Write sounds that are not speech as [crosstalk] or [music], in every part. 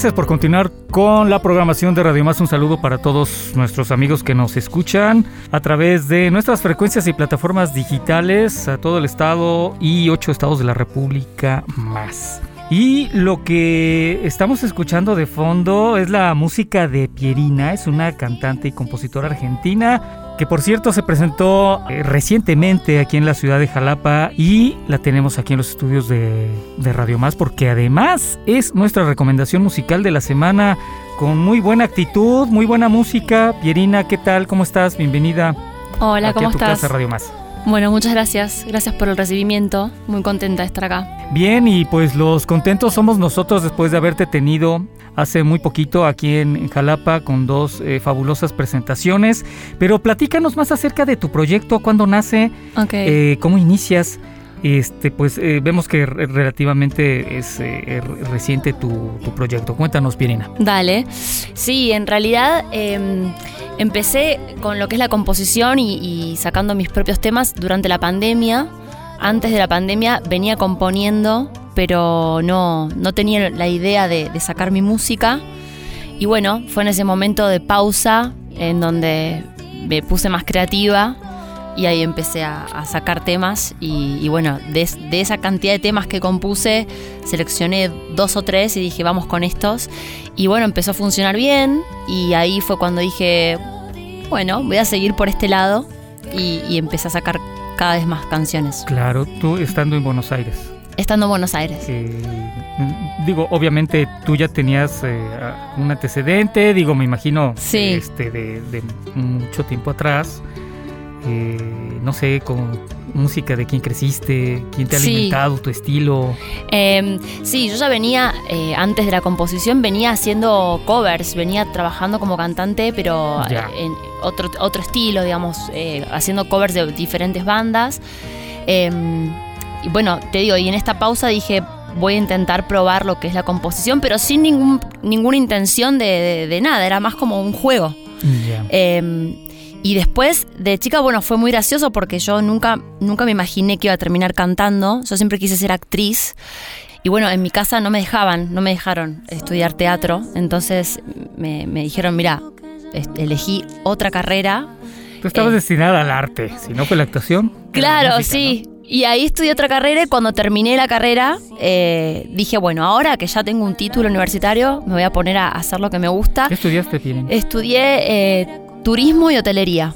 Gracias por continuar con la programación de Radio Más. Un saludo para todos nuestros amigos que nos escuchan a través de nuestras frecuencias y plataformas digitales a todo el estado y ocho estados de la República más. Y lo que estamos escuchando de fondo es la música de Pierina, es una cantante y compositora argentina que por cierto se presentó eh, recientemente aquí en la ciudad de Jalapa y la tenemos aquí en los estudios de, de Radio Más porque además es nuestra recomendación musical de la semana con muy buena actitud, muy buena música. Pierina, ¿qué tal? ¿Cómo estás? Bienvenida. Hola, aquí ¿cómo a tu estás? casa Radio Más. Bueno, muchas gracias. Gracias por el recibimiento. Muy contenta de estar acá. Bien, y pues los contentos somos nosotros después de haberte tenido hace muy poquito aquí en, Jalapa con dos eh, fabulosas presentaciones. Pero platícanos más acerca de tu proyecto, cuándo nace, Ok. eh, cómo inicias. Este, pues eh, vemos que re- relativamente es eh, re- reciente tu, tu proyecto. Cuéntanos, Pierina. Dale. Sí, en realidad em, empecé con lo que es la composición y, y sacando mis propios temas durante la pandemia. Antes de la pandemia venía componiendo, pero no, no tenía la idea de, sacar mi música. Y bueno, fue en ese momento de pausa en donde me puse más creativa y ahí empecé a, sacar temas y, bueno, de esa cantidad de temas que compuse, seleccioné dos o tres y dije, vamos con estos. Y bueno, empezó a funcionar bien y ahí fue cuando dije, bueno, voy a seguir por este lado y, y empecé a sacar cada vez más canciones. Claro, tú estando en Buenos Aires. Estando en Buenos Aires. Eh, digo, obviamente tú ya tenías eh, un antecedente, digo, me imagino, Sí. este, de, de mucho tiempo atrás. Eh, no sé, con música de quién creciste, quién te ha Sí. alimentado, tu estilo. Eh, sí, yo ya venía, eh, antes de la composición, venía haciendo covers, venía trabajando como cantante, pero en otro, otro estilo, digamos, haciendo covers de diferentes bandas. Y bueno, te digo, y en esta pausa dije, voy a intentar probar lo que es la composición, pero sin ningún, ninguna intención de, de- de nada, era más como un juego. Eh, y después, de chica, bueno, fue muy gracioso porque yo nunca, nunca me imaginé que iba a terminar cantando. Yo siempre quise ser actriz. Y bueno, en mi casa no me dejaban, no me dejaron estudiar teatro. Entonces me, me dijeron, mira, elegí otra carrera. Tú estabas eh, destinada al arte, si no fue la actuación. la Claro, música, sí. Y ahí estudié otra carrera y cuando terminé la carrera eh, dije, bueno, ahora que ya tengo un título universitario, me voy a poner a hacer lo que me gusta. ¿Qué estudiaste, Pierina? Estudié eh, turismo y hotelería.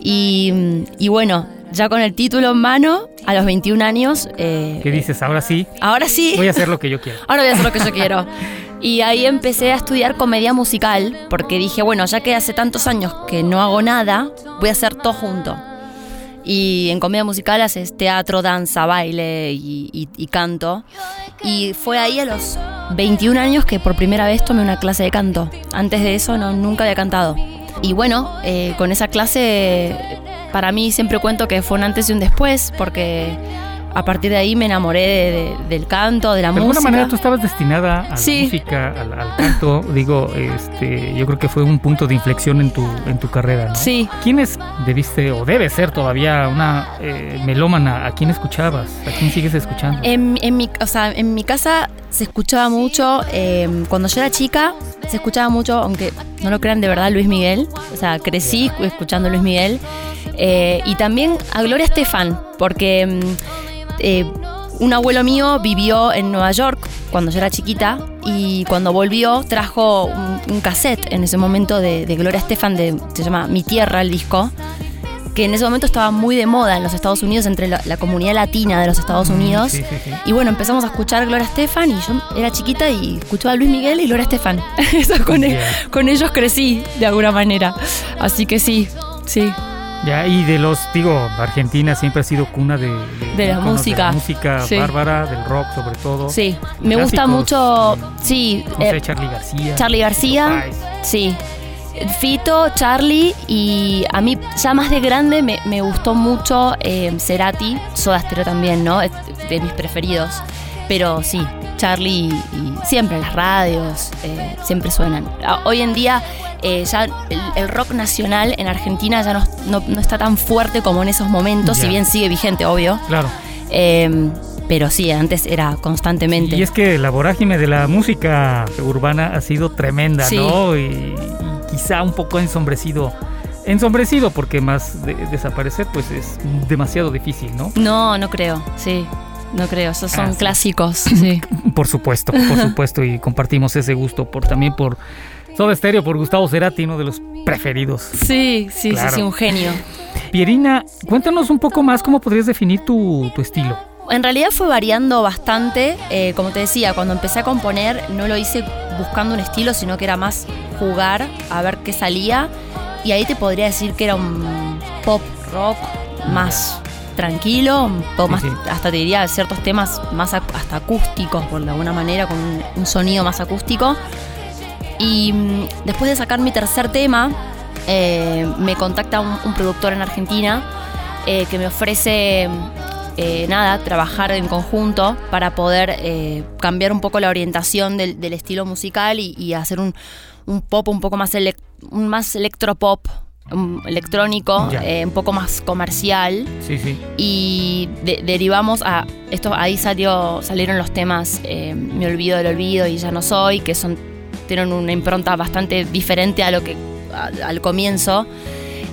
Y bueno, ya con el título en mano, a los 21 años, eh, ¿Qué dices? Ahora sí, ahora sí, voy a hacer lo que yo quiero. ahora voy a hacer lo que yo quiero. [laughs] Y ahí empecé a estudiar comedia musical, porque dije, bueno, ya que hace tantos años que no hago nada, voy a hacer todo junto. Y en comedia musical haces teatro, danza, baile y, y- canto. Y fue ahí a los 21 años que por primera vez tomé una clase de canto. Antes de eso no, nunca había cantado. Y bueno, eh, con esa clase para mí siempre cuento que fue un antes y un después, porque a partir de ahí me enamoré de- de- del canto, de la De alguna música. manera tú estabas destinada a Sí. la música, al, al canto. Digo, este, yo creo que fue un punto de inflexión en tu, en tu carrera, ¿no? Sí. ¿Quién es, debiste o debe ser todavía una eh, melómana? ¿A quién escuchabas? ¿A quién sigues escuchando? En, en mi, o sea, en mi casa se escuchaba mucho, eh, cuando yo era chica, se escuchaba mucho, aunque no lo crean de verdad, Luis Miguel. O sea, crecí escuchando Luis Miguel. Eh, y también a Gloria Estefan, porque mm, eh, un abuelo mío vivió en Nueva York cuando yo era chiquita y cuando volvió trajo un, un cassette en ese momento de, de Gloria Estefan, de, se llama Mi Tierra el disco que en ese momento estaba muy de moda en los Estados Unidos, entre la, la comunidad latina de los Estados Mm, Unidos. sí, sí, sí. Y bueno, empezamos a escuchar Gloria Estefan y yo era chiquita y escuchaba a Luis Miguel y Gloria Estefan. [laughs] Eso con, con ellos crecí de alguna manera. Así que sí, sí. Ya, y de los, digo, Argentina siempre ha sido cuna de, De la música. la música Sí. bárbara, del rock sobre todo. Sí, me gusta mucho, mm, sí, No sé, eh, Charlie García. Charly García. Sí. Fito, Charlie y a mí ya más de grande me, me gustó mucho eh, Cerati, Soda Stereo también, ¿no? Es de mis preferidos. Pero sí, Charlie y siempre en las radios, eh, siempre suenan. Ah, Hoy en día eh, ya el, el rock nacional en Argentina ya no, no- no está tan fuerte como en esos momentos, si bien sigue vigente, obvio. Claro. Eh, pero sí, antes era constantemente. Y es que la vorágine de la música urbana ha sido tremenda, Sí. ¿no? Y, y quizá un poco ensombrecido. Ensombrecido porque más de- desaparecer pues es demasiado difícil, ¿no? No, no creo, sí. No creo, esos son Ah, sí. clásicos, [clears throat] sí. Por supuesto, por [laughs] supuesto, y compartimos ese gusto por también por Soda Stereo, por Gustavo Cerati, uno de los preferidos. Sí, sí, Claro. sí, sí, un genio. Pierina, cuéntanos un poco más cómo podrías definir tu, tu estilo. En realidad fue variando bastante. eh, como te decía, cuando empecé a componer no lo hice buscando un estilo, sino que era más jugar a ver qué salía. Y ahí te podría decir que era un pop rock más tranquilo, un poco Sí, más, sí. hasta te diría ciertos temas más hasta acústicos, por alguna manera, con un, un sonido más acústico. Y mm, después de sacar mi tercer tema, eh, me contacta un, un productor en Argentina eh, que me ofrece, eh, nada, trabajar en conjunto para poder eh, cambiar un poco la orientación del, del estilo musical y, y hacer un, un pop un poco más, elec- un más electropop, un electrónico, eh, un poco más comercial Sí, sí. y de- derivamos a esto ahí salió salieron los temas me olvido del olvido y ya no soy que son tienen una impronta bastante diferente a lo que a- al comienzo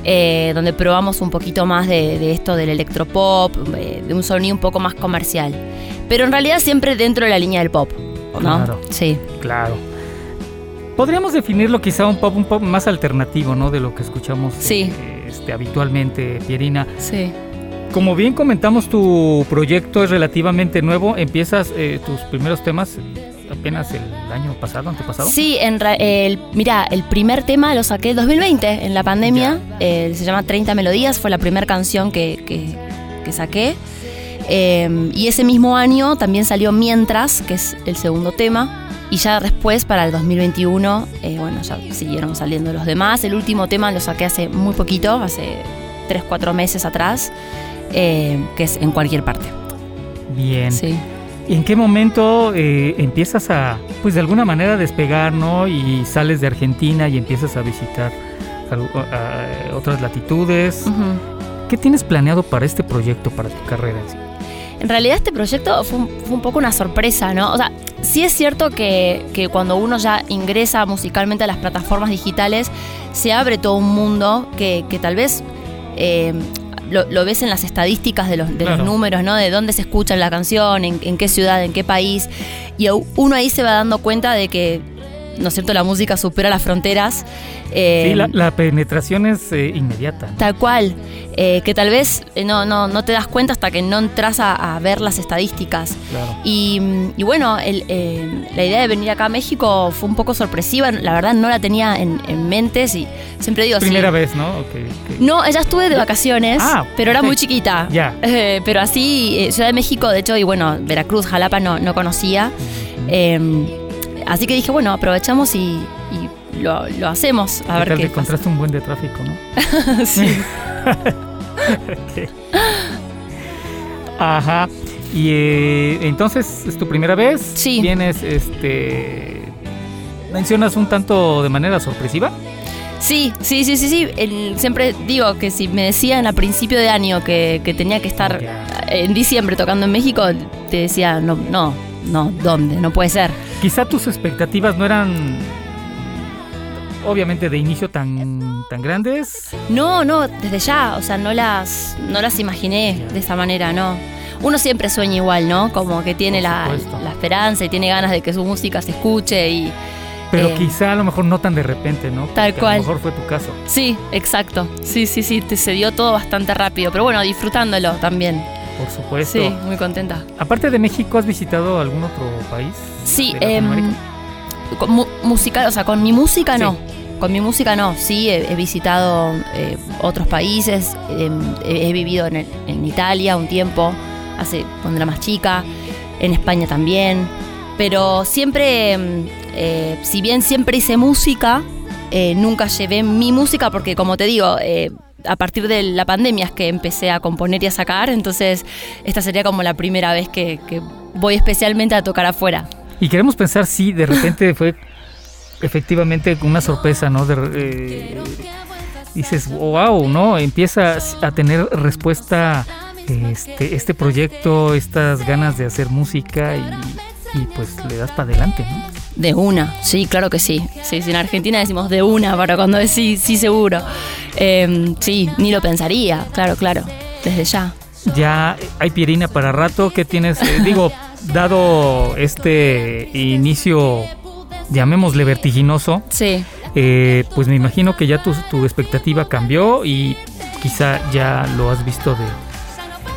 eh, donde probamos un poquito más de, de esto del electropop eh, de un sonido un poco más comercial pero en realidad siempre dentro de la línea del pop ¿no? Claro. sí Claro. Podríamos definirlo quizá un pop un pop más alternativo, ¿no? De lo que escuchamos Sí. eh, este, habitualmente, Pierina. sí Como bien comentamos, tu proyecto es relativamente nuevo. Empiezas tus primeros temas apenas el año pasado, antepasado. Sí, en ra- el, mira, el primer tema lo saqué en 2020, en la pandemia. Eh, se llama 30 Melodías, fue la primera canción que, que- que saqué. Eh, y ese mismo año también salió Mientras, que es el segundo tema. Y ya después, para el 2021, eh, bueno, ya siguieron saliendo los demás. El último tema lo saqué hace muy poquito, hace 3, 4 meses atrás, eh, que es En Cualquier Parte. Bien. Sí. ¿En qué momento eh, empiezas a, pues de alguna manera, despegar, ¿no? Y sales de Argentina y empiezas a visitar a- a otras latitudes. ¿Qué tienes planeado para este proyecto, para tu carrera? en sí? En realidad este proyecto fue un, fue un poco una sorpresa, ¿no? O sea, sí es cierto que, que cuando uno ya ingresa musicalmente a las plataformas digitales, se abre todo un mundo que, que tal vez eh, lo, lo ves en las estadísticas de, los, de Claro. los números, ¿no? De dónde se escucha la canción, en, en qué ciudad, en qué país. Y uno ahí se va dando cuenta de que, ¿no es cierto?, la música supera las fronteras. Eh, Sí, la, la penetración es eh, inmediata. ¿no? Tal cual, eh, que tal vez no, no, no te das cuenta hasta que no entras a, a ver las estadísticas. Claro. Y, y bueno, el, la idea de venir acá a México fue un poco sorpresiva, la verdad no la tenía en, en mente, sí, siempre digo Primera sí. vez, ¿no? No, ella estuve de vacaciones, Ah, pero era muy chiquita. Ya. [laughs] Eh, pero así, Ciudad de México, de hecho, y bueno, Veracruz, Jalapa no, no conocía. Eh, así que dije, bueno, aprovechamos y, y lo, lo hacemos. A ¿Qué ver tal qué pasa. encontraste un buen de tráfico, ¿no? [laughs] Sí. [laughs] Ok. Ajá. Y eh, entonces, ¿es tu primera vez? Sí. Vienes, este... Mencionas un tanto de manera sorpresiva. Sí, sí, sí, sí, sí. El- siempre digo que si me decían a principio de año que, que tenía que estar en diciembre tocando en México, te decía, no, no, no, ¿dónde? No puede ser. Quizá tus expectativas no eran, obviamente, de inicio tan, tan grandes. No, no, desde ya, o sea, no las, no las imaginé de esa manera, no. Uno siempre sueña igual, ¿no? Como que tiene la, la esperanza y tiene ganas de que su música se escuche y... Pero Eh, quizá a lo mejor no tan de repente, ¿no? Tal Porque A cual. lo mejor fue tu caso. Sí, exacto. Sí, sí, sí, te se dio todo bastante rápido, pero bueno, disfrutándolo también. Por supuesto. Sí, muy contenta. Aparte de México, ¿has visitado algún otro país? Sí, Latinoamérica? con mu- musical, o sea, con mi música Sí. no. Con mi música no. Sí, he, he visitado eh, otros países. em, he, he vivido en, el- en Italia un tiempo, hace cuando era más chica. En España también. Pero siempre, em, eh, si bien siempre hice música, eh, nunca llevé mi música porque, como te digo, eh, a partir de la pandemia es que empecé a componer y a sacar. Entonces, esta sería como la primera vez que, que voy especialmente a tocar afuera. Y queremos pensar si de repente [laughs] fue efectivamente una sorpresa, ¿no? De, eh, dices, wow, ¿no? Empieza a tener respuesta este, este proyecto, estas ganas de hacer música y, y pues le das para adelante, ¿no? De una, sí, claro que sí. Sí, sí, en Argentina decimos de una para cuando decís sí, seguro. Eh, sí, ni lo pensaría, claro, claro, desde ya. Ya hay Pierina para rato, ¿qué tienes? Eh, [laughs] digo, dado este inicio, llamémosle vertiginoso, Sí, eh, pues me imagino que ya tu, tu expectativa cambió y quizá ya lo has visto de,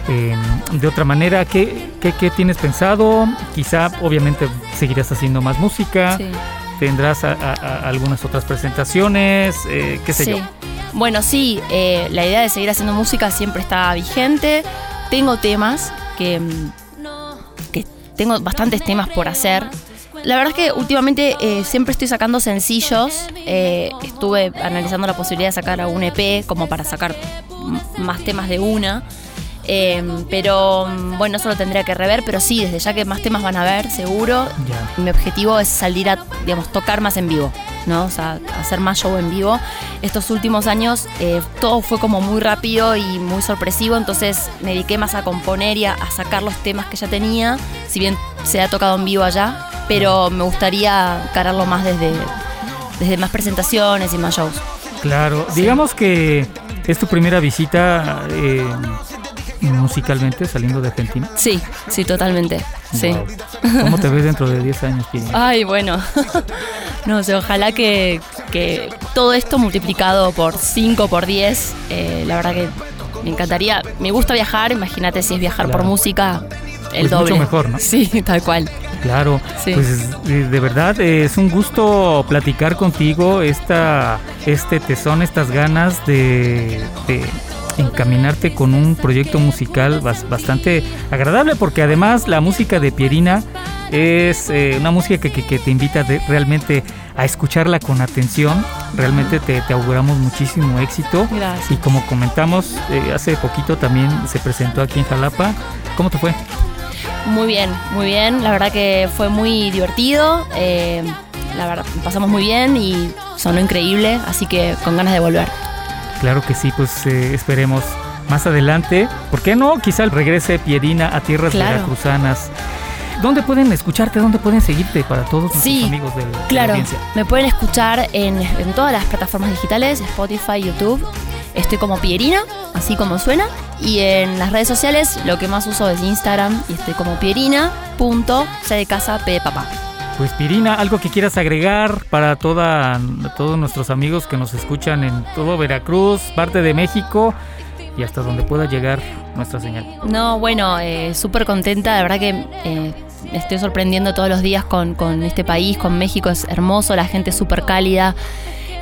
eh, de otra manera. ¿Qué, qué, qué tienes pensado? Quizá, obviamente, seguirás haciendo más música, sí. tendrás a- a- a algunas otras presentaciones, eh, qué sé sí. yo. Bueno, sí, eh, la idea de seguir haciendo música siempre está vigente. Tengo temas que, mm, que tengo bastantes temas por hacer. La verdad es que últimamente eh, siempre estoy sacando sencillos. Eh, estuve analizando la posibilidad de sacar un EP como para sacar más temas de una. Eh, pero bueno, eso lo tendría que rever. Pero sí, desde ya que más temas van a haber, seguro. Mi objetivo es salir a, digamos, tocar más en vivo, ¿no? O sea, hacer más show en vivo. Estos últimos años eh, todo fue como muy rápido y muy sorpresivo, entonces me dediqué más a componer y a, a sacar los temas que ya tenía, si bien se ha tocado en vivo allá, pero me gustaría cararlo más desde, desde más presentaciones y más shows. Claro, digamos que es tu primera visita eh, musicalmente saliendo de Argentina. Sí, sí, totalmente. Sí. ¿Cómo te ves dentro de 10 años, Pierina? [laughs] Ay, bueno. [laughs] no sé, ojalá que, que todo esto multiplicado por 5, por 10, eh, la verdad que me encantaría. Me gusta viajar, imagínate si es viajar Claro. por música, el Pues mucho doble. mejor, ¿no? Sí, tal cual. Claro, Sí. pues de, de verdad eh, es un gusto platicar contigo, esta, este tesón, estas ganas de, de encaminarte con un proyecto musical bas- bastante agradable, porque además la música de Pierina es eh, una música que, que- que te invita de- realmente a escucharla con atención, realmente te, te auguramos muchísimo éxito. Gracias. Y como comentamos, eh, hace poquito también se presentó aquí en Jalapa. ¿Cómo te fue? Muy bien, muy bien. La verdad que fue muy divertido. eh, la verdad, pasamos muy bien y sonó increíble, así que con ganas de volver. Claro que sí, pues eh, esperemos más adelante. ¿Por qué no? Quizá regrese Pierina a tierras Claro. veracruzanas. ¿Dónde pueden escucharte? ¿Dónde pueden seguirte para todos nuestros Sí, amigos del- de, la Claro, audiencia? me pueden escuchar en, en todas las plataformas digitales, Spotify, YouTube. Estoy como Pierina, así como suena. Y en las redes sociales lo que más uso es Instagram y estoy como pierina.c de casa p de papá. Pues Pierina, algo que quieras agregar para toda, todos nuestros amigos que nos escuchan en todo Veracruz, parte de México y hasta donde pueda llegar nuestra señal. No, bueno, eh, súper contenta, de verdad que eh, me estoy sorprendiendo todos los días con, con este país, con México, es hermoso, la gente es súper cálida,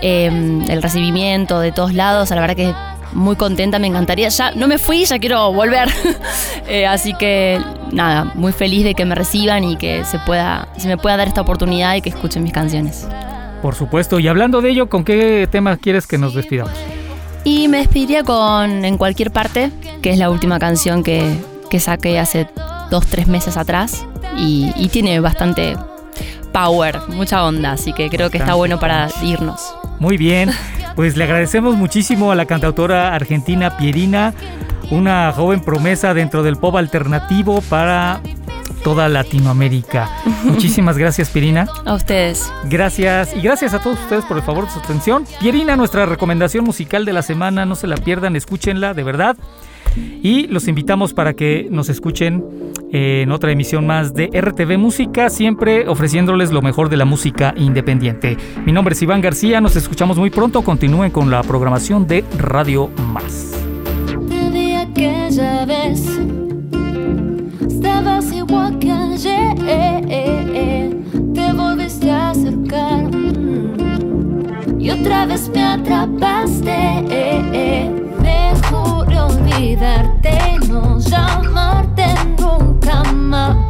eh, el recibimiento de todos lados, la verdad que muy contenta, me encantaría, ya no me fui, ya quiero volver, [laughs] Eh, así que nada, muy feliz de que me reciban y que se, pueda, se me pueda dar esta oportunidad y que escuchen mis canciones. Por supuesto, y hablando de ello, ¿con qué tema quieres que nos despidamos? Y me despediría con En cualquier parte, que es la última canción que, que saqué hace dos, tres meses atrás y, y tiene bastante power, mucha onda, así que creo que está bueno para irnos. Muy bien, [laughs] pues le agradecemos muchísimo a la cantautora argentina Pierina, una joven promesa dentro del pop alternativo para toda Latinoamérica. [laughs] Muchísimas gracias, Pierina. A ustedes. Gracias y gracias a todos ustedes por el favor de su atención. Pierina, nuestra recomendación musical de la semana, no se la pierdan, escúchenla, de verdad. Y los invitamos para que nos escuchen en otra emisión más de RTV Música, siempre ofreciéndoles lo mejor de la música independiente. Mi nombre es Iván García, nos escuchamos muy pronto, continúen con la programación de Radio Más. Me atrapaste. Olvidarte, no ya. up